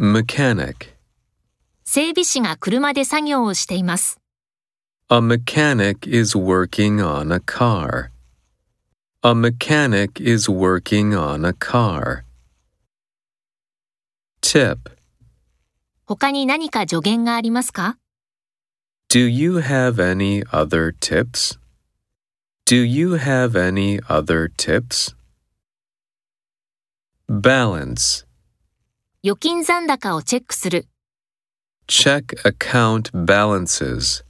Mechanic. 整備士が車で作業をしています。 A mechanic is working on a car. A mechanic is working on a car. Tip. 他に何か助言がありますか Do you have any other tips? Do you have any other tips? Balance. 預金残高をチェックする。 Check account balances.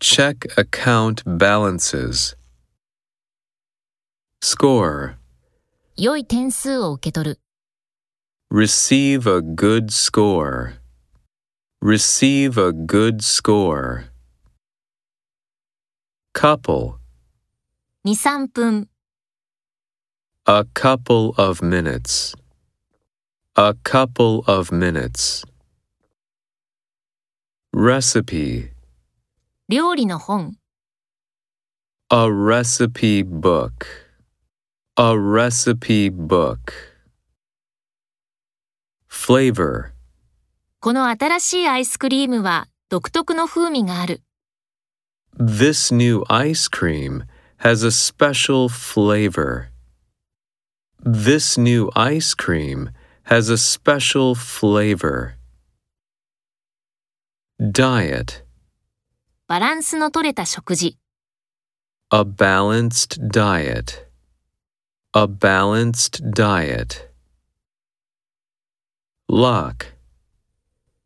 Check account balances. Score. 良い点数を受け取る。 Receive a good score. Receive a good score. Couple. 2、3分。 A couple of minutes. A couple of minutes. Recipe. 料理の本。 A recipe book. A recipe book. Flavor. この新しいアイスクリームは独特の風味がある。 This new ice cream has a special flavor. This new ice cream has a special flavor. Diet. バランスの取れた食事。 A balanced diet. A balanced diet. Lock.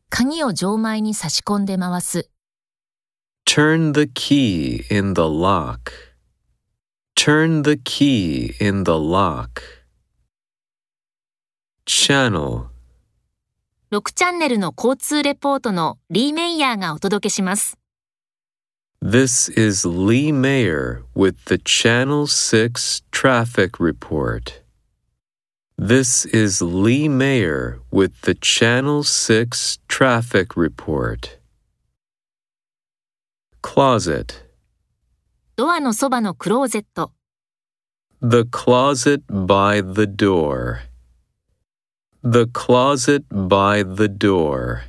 鍵を錠前に差し込んで回す。 Turn the key in the lock. Turn the key in the lock. Channel. 6チャンネルの交通レポートのリー・メイヤーがお届けします。This is Lee Mayer with the Channel 6 traffic report. This is Lee Mayer with the Channel 6 traffic report. Closet. ドアのそばのクローゼット。The closet by the door. The closet by the door.